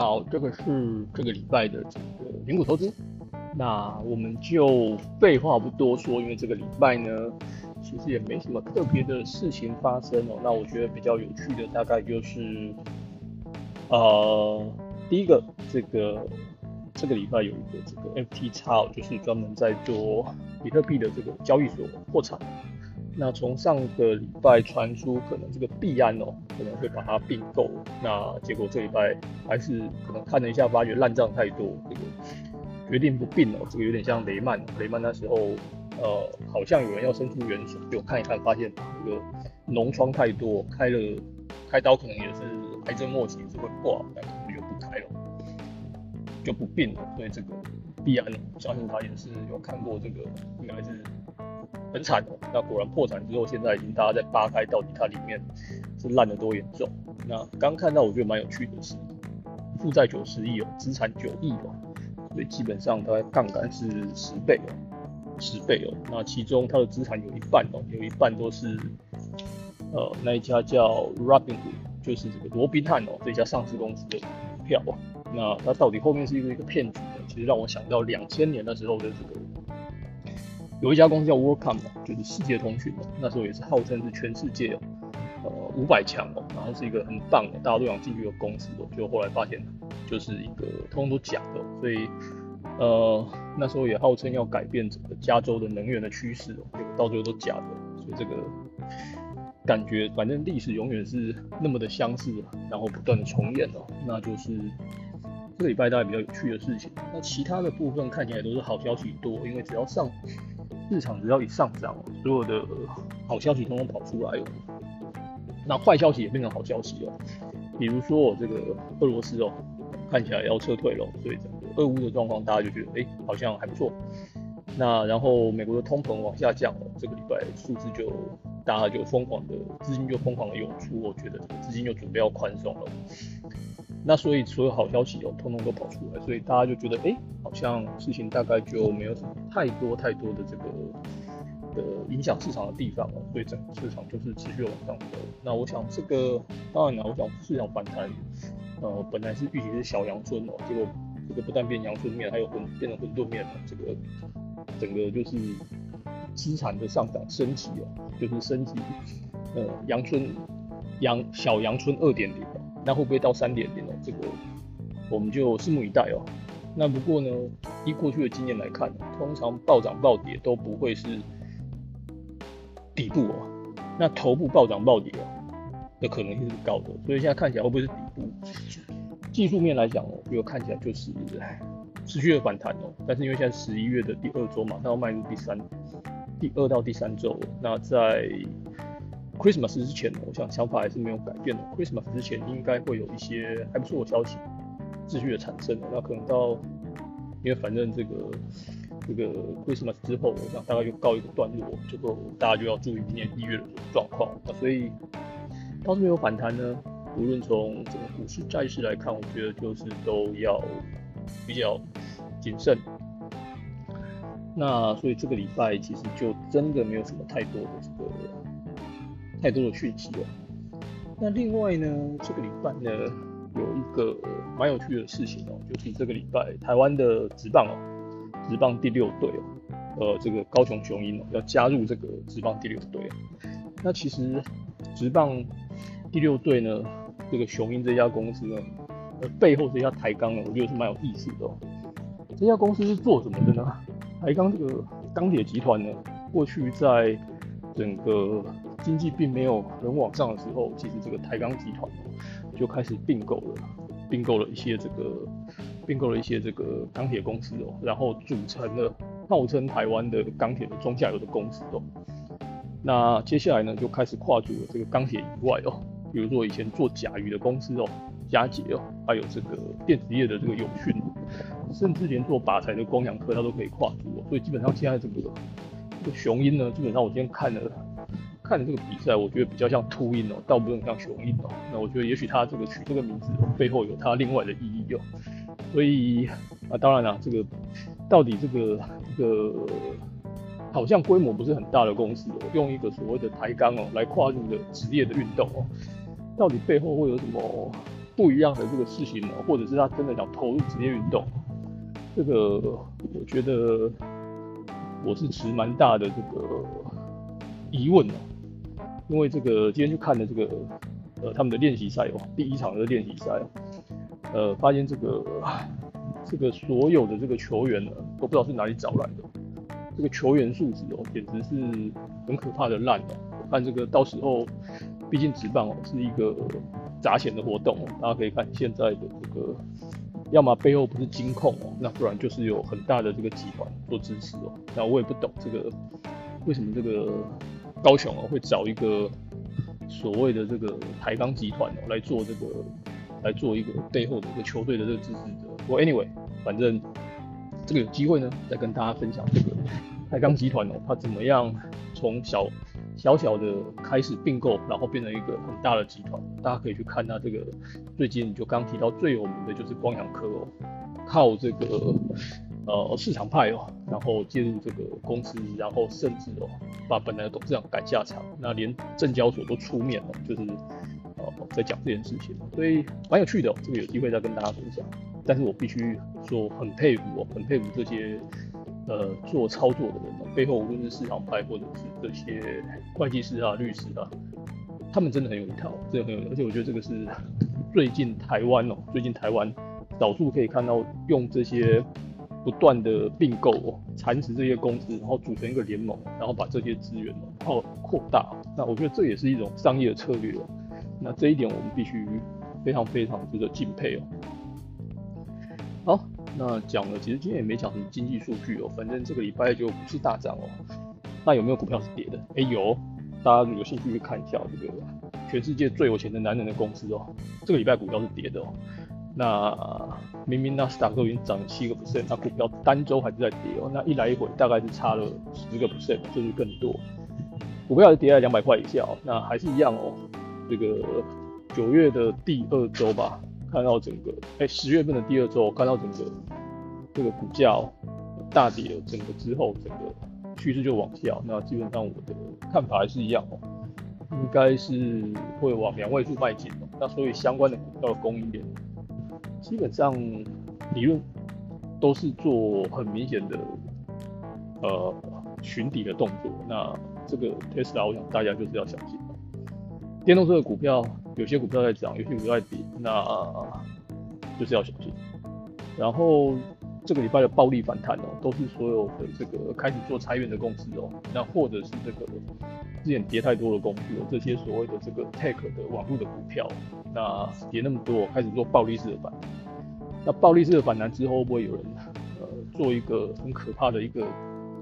好，这个是这个礼拜的这个零股投资。那我们就废话不多说，因为这个礼拜呢，其实也没什么特别的事情发生哦。那我觉得比较有趣的大概就是，呃，第一个，这个这个礼拜有一个这个 FTX，就是专门在做比特币的这个交易所破产。那从上个礼拜传出可能这个币安哦可能会把它并购，那结果这礼拜还是可能看了一下，发觉烂账太多，这个决定不并哦。这个有点像雷曼，雷曼那时候呃好像有人要伸出援手，就看一看发现这个脓疮太多，开了开刀可能也是癌症末期是会挂，那可能就不开了，就不并了。所以这个币安，我相信他也是有看过这个，应该是。很惨哦，那果然破产之后，现在已经大家在扒开到底它里面是烂的多严重。那刚看到我觉得蛮有趣的是，负债九十亿哦，资产九亿哦，所以基本上它杠杆是十倍哦，十倍哦。那其中它的资产有一半哦，有一半都是呃那一家叫 Robinhood，就是这个罗宾汉哦这家上市公司的股票哦。那它到底后面是一个一个骗局呢？其实让我想到两千年的时候的这个。有一家公司叫 WorldCom 就是世界通讯的，那时候也是号称是全世界呃五百强哦，然后是一个很棒的，大家都想进去的公司哦，就后来发现就是一个通通都假的，所以呃那时候也号称要改变整个加州的能源的趋势哦，结果到最后都假的，所以这个感觉反正历史永远是那么的相似，然后不断的重演哦，那就是这个礼拜大概比较有趣的事情，那其他的部分看起来都是好消息多，因为只要上。市场只要一上涨，所有的好消息通通跑出来哦。那坏消息也变成好消息哦。比如说我这个俄罗斯哦，看起来要撤退了，所以整个俄乌的状况大家就觉得哎，好像还不错。那然后美国的通膨往下降哦，这个礼拜数字就大家就疯狂的资金就疯狂的涌出，我觉得资金就准备要宽松了。那所以所有好消息哦，通通都跑出来，所以大家就觉得，哎，好像事情大概就没有什么太多太多的这个的影响市场的地方了，所以整个市场就是持续往上走。那我想这个当然了，我想市场反弹，呃，本来是预期是小阳春哦，结果这个不但变阳春面，还有混变成混沌面了，这个整个就是资产的上涨升级哦，就是升级，呃，阳春阳小阳春二点零。那会不会到三点零呢？这个我们就拭目以待哦。那不过呢，依过去的经验来看，通常暴涨暴跌都不会是底部哦。那头部暴涨暴跌哦的可能性是高的，所以现在看起来会不会是底部？技术面来讲哦，如看起来就是持续的反弹哦。但是因为现在十一月的第二周马上要迈入第三、第二到第三周，那在 Christmas 之前，我想想法还是没有改变的。Christmas 之前应该会有一些还不错的消息秩序的产生。那可能到，因为反正这个这个 Christmas 之后，我想大概就告一个段落，就大家就要注意明年一月的状况。那所以，到时候有反弹呢，无论从整个股市、债市来看，我觉得就是都要比较谨慎。那所以这个礼拜其实就真的没有什么太多的这个。太多的讯息了。那另外呢，这个礼拜呢，有一个蛮有趣的事情哦，就是这个礼拜台湾的职棒哦，职棒第六队哦，呃，这个高雄雄鹰哦，要加入这个职棒第六队。那其实职棒第六队呢，这个雄鹰这家公司呢，呃，背后这家台钢呢，我觉得是蛮有意思的。哦。这家公司是做什么的呢？台钢这个钢铁集团呢，过去在整个经济并没有很往上的时候，其实这个台钢集团就开始并购了，并购了一些这个，并购了一些这个钢铁公司哦，然后组成了号称台湾的钢铁的中下游的公司哦。那接下来呢，就开始跨足了这个钢铁以外哦，比如说以前做甲鱼的公司哦，嘉捷哦，还有这个电子业的这个永讯，甚至连做靶材的光阳科它都可以跨足哦。所以基本上现在这个这个雄鹰呢，基本上我今天看了。看这个比赛，我觉得比较像秃鹰哦，倒不是像雄鹰哦。那我觉得也许他这个取这个名字背后有他另外的意义哦。所以啊，当然了，这个到底这个这个好像规模不是很大的公司哦，用一个所谓的抬杠哦来跨入的职业的运动哦，到底背后会有什么不一样的这个事情呢，或者是他真的想投入职业运动，这个我觉得我是持蛮大的这个疑问哦，因为这个今天去看的这个呃他们的练习赛哦，第一场的练习赛，呃，发现这个这个所有的这个球员呢，都不知道是哪里找来的，这个球员素质哦，简直是很可怕的烂哦。我看这个到时候，毕竟职棒哦是一个砸钱的活动哦，大家可以看现在的这个，要么背后不是金控哦，那不然就是有很大的这个集团做支持哦。那我也不懂这个为什么这个高雄哦会找一个所谓的这个台钢集团哦来做这个来做一个背后的一个球队的这个支持者。不过 anyway，反正这个有机会呢，再跟大家分享这个台钢集团哦，它怎么样从小小小的开始并购，然后变成一个很大的集团。大家可以去看它这个最近就刚提到最有名的就是光阳科哦，靠这个呃市场派哦，然后介入这个公司，然后甚至哦把本来的董事长赶下场，那连证交所都出面了，就是呃在讲这件事情，所以蛮有趣的哦，这个有机会再跟大家分享。但是我必须说很佩服哦，很佩服这些呃做操作的人哦，背后无论是市场派或者是这些会计师啊、律师啊，他们真的很有一套，真的很有，而且我觉得这个是最近台湾哦，最近台湾少数可以看到用这些不断的并购哦，蚕食这些公司，然后组成一个联盟，然后把这些资源哦扩扩大，那我觉得这也是一种商业的策略哦，那这一点我们必须非常非常值得敬佩哦。好，那讲了，其实今天也没讲什么经济数据哦，反正这个礼拜就不是大涨哦。那有没有股票是跌的？哎有，大家有兴趣去看一下这个全世界最有钱的男人的公司哦，这个礼拜股票是跌的哦。那明明纳斯达克已经涨了七个 percent，那股票单周还是在跌哦。那一来一回大概是差了十个 percent，就是更多。股票是跌在两百块以下哦，那还是一样哦。这个九月的第二周吧。看到整个哎十月份的第二周，看到整个这个股价大跌了，整个之后整个趋势就往下。那基本上我的看法还是一样哦，应该是会往两位数迈进哦。那所以相关的股票的供应链，基本上理论都是做很明显的呃寻底的动作。那这个 Tesla，我想大家就是要小心。电动车的股票，有些股票在涨，有些股票在跌，那就是要小心。然后这个礼拜的暴力反弹哦，都是所有的这个开始做裁员的公司哦，那或者是这个之前跌太多的公司哦，这些所谓的这个 tech 的网络的股票，那跌那么多，开始做暴力式的反弹。那暴力式的反弹之后，会不会有人呃做一个很可怕的一个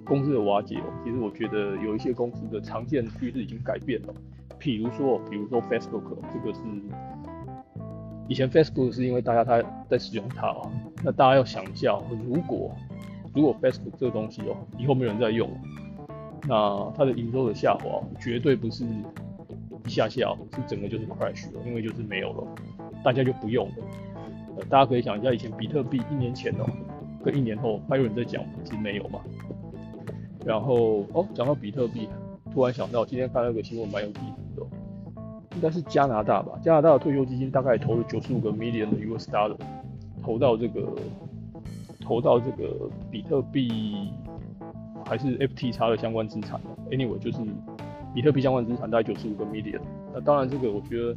公司的瓦解哦？其实我觉得有一些公司的常见趋势已经改变了。譬如说，比如说 Facebook，这个是以前 Facebook 是因为大家他在使用它啊，那大家要想一下，如果如果 Facebook 这个东西哦，以后没有人在用，那它的营收的下滑绝对不是一下下，是整个就是 crash 了，因为就是没有了，大家就不用了。大家可以想一下，以前比特币一年前哦，跟一年后还有人在讲，是没有嘛？然后哦，讲到比特币，突然想到今天看到一个新闻蛮有意思。应该是加拿大吧，加拿大的退休基金大概投了九十五个 million 的 US dollar，投到这个，投到这个比特币还是 FTX 的相关资产 Anyway，就是比特币相关资产大概九十五个 million。那当然这个我觉得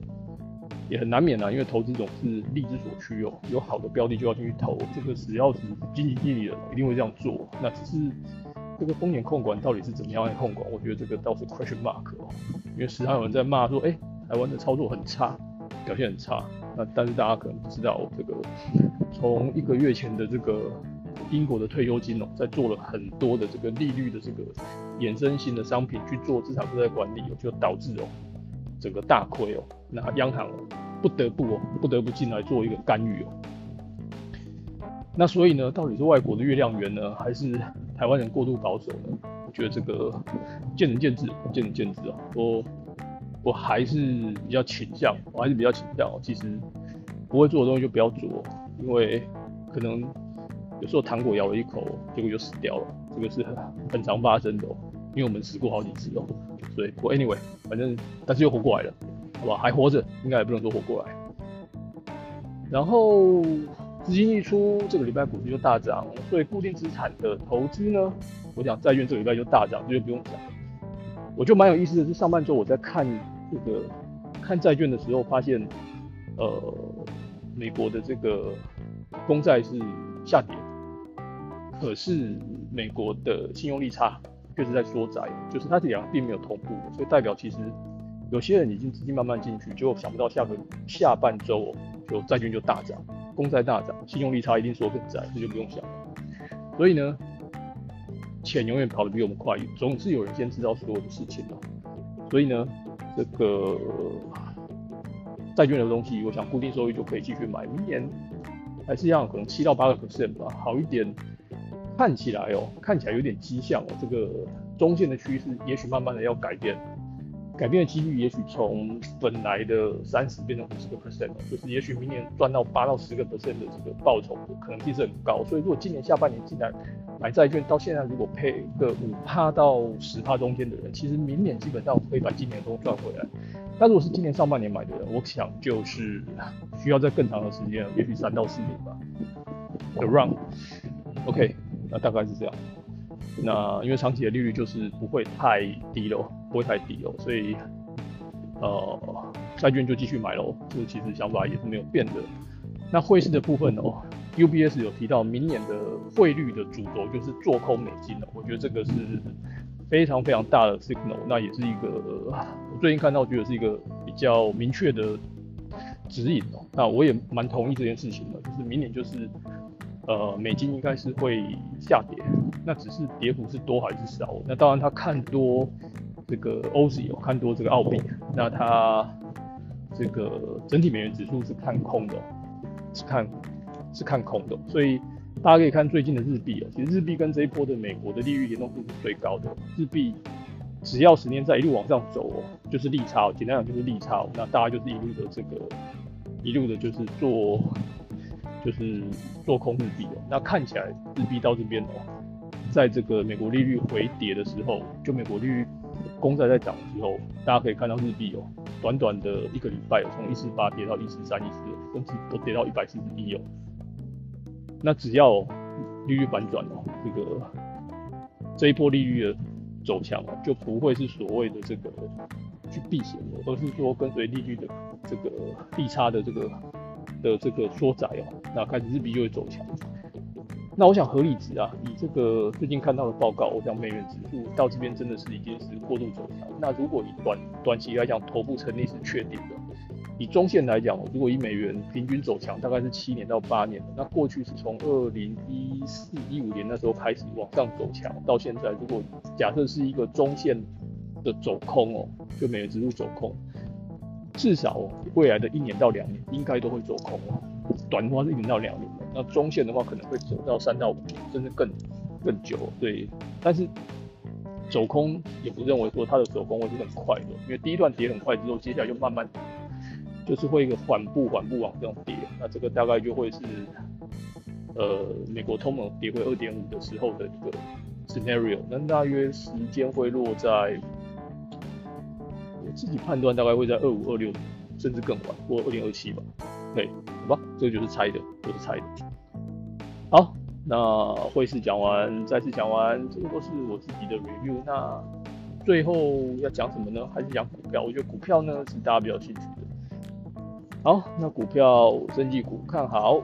也很难免啊，因为投资总是利之所趋哦，有好的标的就要进去投，这个只要是经济地理人一定会这样做。那只是这个风险控管到底是怎么样来控管，我觉得这个倒是 question mark 哦，因为时常有人在骂说，哎。台湾的操作很差，表现很差。那但是大家可能不知道，这个从一个月前的这个英国的退休金哦，在做了很多的这个利率的这个衍生性的商品去做资产负债管理哦，就导致哦整个大亏哦。那央行不得不哦不得不进来做一个干预哦。那所以呢，到底是外国的月亮圆呢，还是台湾人过度保守呢？我觉得这个见仁见智，见仁见智啊。我。我还是比较倾向，我还是比较倾向，其实不会做的东西就不要做，因为可能有时候糖果咬了一口，结果就死掉了，这个是很常发生的，因为我们死过好几次哦，所以我 anyway，反正但是又活过来了，好吧，还活着，应该也不能说活过来。然后资金一出，这个礼拜股市就大涨，所以固定资产的投资呢，我想债券这个礼拜就大涨，这就不用讲。我就蛮有意思的是，上半周我在看这个看债券的时候，发现呃美国的这个公债是下跌，可是美国的信用利差确实在缩窄，就是它这两个并没有同步，所以代表其实有些人已经资金慢慢进去，结果想不到下个下半周。就债券就大涨，公债大涨，信用利差一定缩更窄，这就不用想了。所以呢，钱永远跑得比我们快，总是有人先知道所有的事情的。所以呢，这个债券的东西，我想固定收益就可以继续买，明年还是要，可能七到八个 percent 吧，好一点。看起来哦，看起来有点迹象哦，这个中线的趋势也许慢慢的要改变。改变的几率也许从本来的三十变成五十个 percent 就是也许明年赚到八到十个 percent 的这个报酬的可能性是很高。所以如果今年下半年进来买债券，到现在如果配个五趴到十趴中间的人，其实明年基本上可以把今年都赚回来。但如果是今年上半年买的人，我想就是需要在更长的时间，也许三到四年吧。Around，OK，那大概是这样。那因为长期的利率就是不会太低喽，不会太低哦，所以呃债券就继续买喽。这其实想法也是没有变的。那汇市的部分哦，UBS 有提到明年的汇率的主轴就是做空美金了。我觉得这个是非常非常大的 signal，那也是一个我最近看到觉得是一个比较明确的指引哦。那我也蛮同意这件事情的，就是明年就是。呃，美金应该是会下跌，那只是跌幅是多还是少？那当然，他看多这个欧币哦，看多这个澳币，那他这个整体美元指数是看空的，是看是看空的。所以大家可以看最近的日币哦，其实日币跟这一波的美国的利率联动度是最高的。日币只要十年在一路往上走哦，就是利差，简单讲就是利差。那大家就是一路的这个一路的就是做。就是做空日币哦，那看起来日币到这边哦，在这个美国利率回跌的时候，就美国利率公债在涨的时候，大家可以看到日币哦，短短的一个礼拜哦，从一四八跌到一四三、一四，甚至都跌到一百四十一哦。那只要利率反转哦，这个这一波利率的走强哦，就不会是所谓的这个去避险，而是说跟随利率的这个利差的这个。的这个缩窄哦，那开始日币就会走强。那我想合理值啊，以这个最近看到的报告，我想美元指数到这边真的是已经是过度走强。那如果以短短期来讲，头部成立是确定的。以中线来讲，如果以美元平均走强，大概是七年到八年。那过去是从二零一四一五年那时候开始往上走强，到现在，如果假设是一个中线的走空哦，就美元指数走空。至少未来的一年到两年应该都会走空，短的话是一年到两年，那中线的话可能会走到三到五年，甚至更更久。对，但是走空也不认为说它的走空会是很快的，因为第一段跌很快之后，接下来就慢慢就是会一个缓步缓步往上跌，那这个大概就会是呃美国通膨跌回二点五的时候的一个 scenario，那大约时间会落在。自己判断大概会在二五二六，甚至更晚，或二零二七吧。对，好吧，这个就是猜的，就是猜的。好，那会试讲完，再次讲完，这个都是我自己的 review。那最后要讲什么呢？还是讲股票？我觉得股票呢是大家比较兴趣的。好，那股票升绩股看好，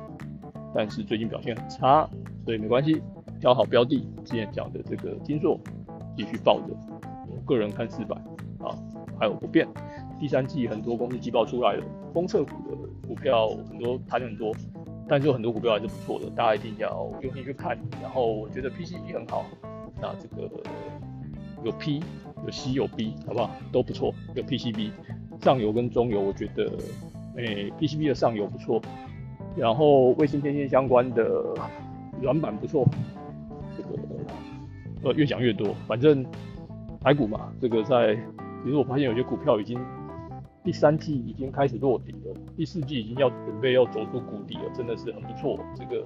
但是最近表现很差，所以没关系，挑好标的。之前讲的这个金硕继续抱着，我个人看四百。好。还有不变，第三季很多公司季报出来了，封测股的股票很多盘很多，但是有很多股票还是不错的，大家一定要用心去看。然后我觉得 PCB 很好，那这个有 P 有 C 有 B，好不好？都不错。有 PCB 上游跟中游，我觉得诶 PCB 的上游不错，然后卫星天线相关的软板不错，这个呃越讲越多，反正台股嘛，这个在。其实我发现有些股票已经第三季已经开始落底了，第四季已经要准备要走出谷底了，真的是很不错。这个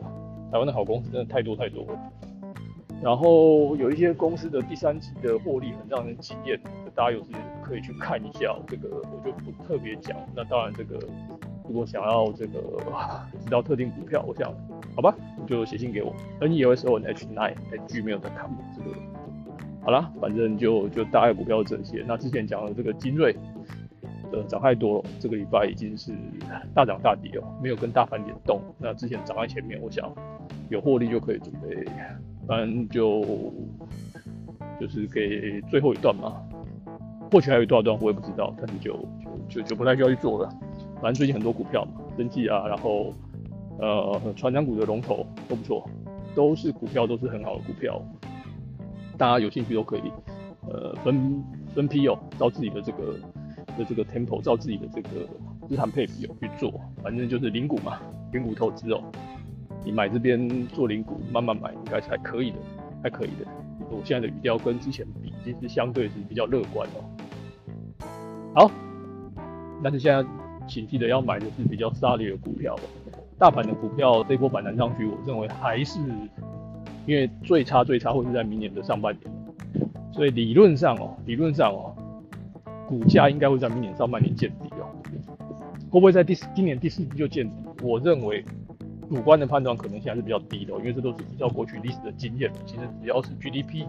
台湾的好公司真的太多太多了。然后有一些公司的第三季的获利很让人惊艳，大家有时间可以去看一下。这个我就不特别讲。那当然这个如果想要这个知道特定股票，我想好吧，就写信给我，n e o s o n h nine at gmail.com 这个好了，反正就就大概股票这些。那之前讲的这个精锐，呃，涨太多了，这个礼拜已经是大涨大跌哦，没有跟大盘联动。那之前涨在前面，我想有获利就可以准备，反正就就是给最后一段嘛。或许还有多少段我也不知道，但是就就就就不太需要去做了。反正最近很多股票嘛，生技啊，然后呃，船长股的龙头都不错，都是股票，都是很好的股票，大家有兴趣都可以呃分分批哦，照自己的这个的这个 tempo，照自己的这个资产配比哦去做，反正就是零股嘛，零股投资哦，你买这边做零股，慢慢买应该是还可以的，还可以的。我现在的语调跟之前比，其实相对是比较乐观哦。好，但是现在。请记得要买的是比较沙利的股票。大盘的股票这波反弹上去，我认为还是因为最差最差会是在明年的上半年，所以理论上哦，理论上哦，股价应该会在明年上半年见底哦。会不会在第今年第四季就见底？我认为主观的判断可能性还是比较低的，因为这都是依照过去历史的经验。其实只要是 GDP，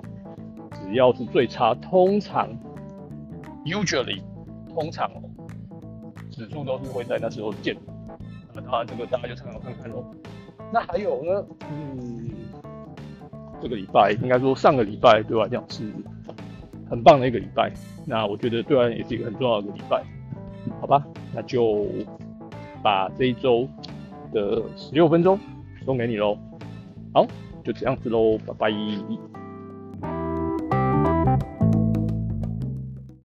只要是最差，通常 usually 通常哦。指数都是会在那时候见，那当然这个大家就参考看看喽。那还有呢，嗯，这个礼拜应该说上个礼拜对我来讲是很棒的一个礼拜，那我觉得对我也是一个很重要的礼拜，好吧？那就把这一周的十六分钟送给你喽。好，就这样子喽，拜拜。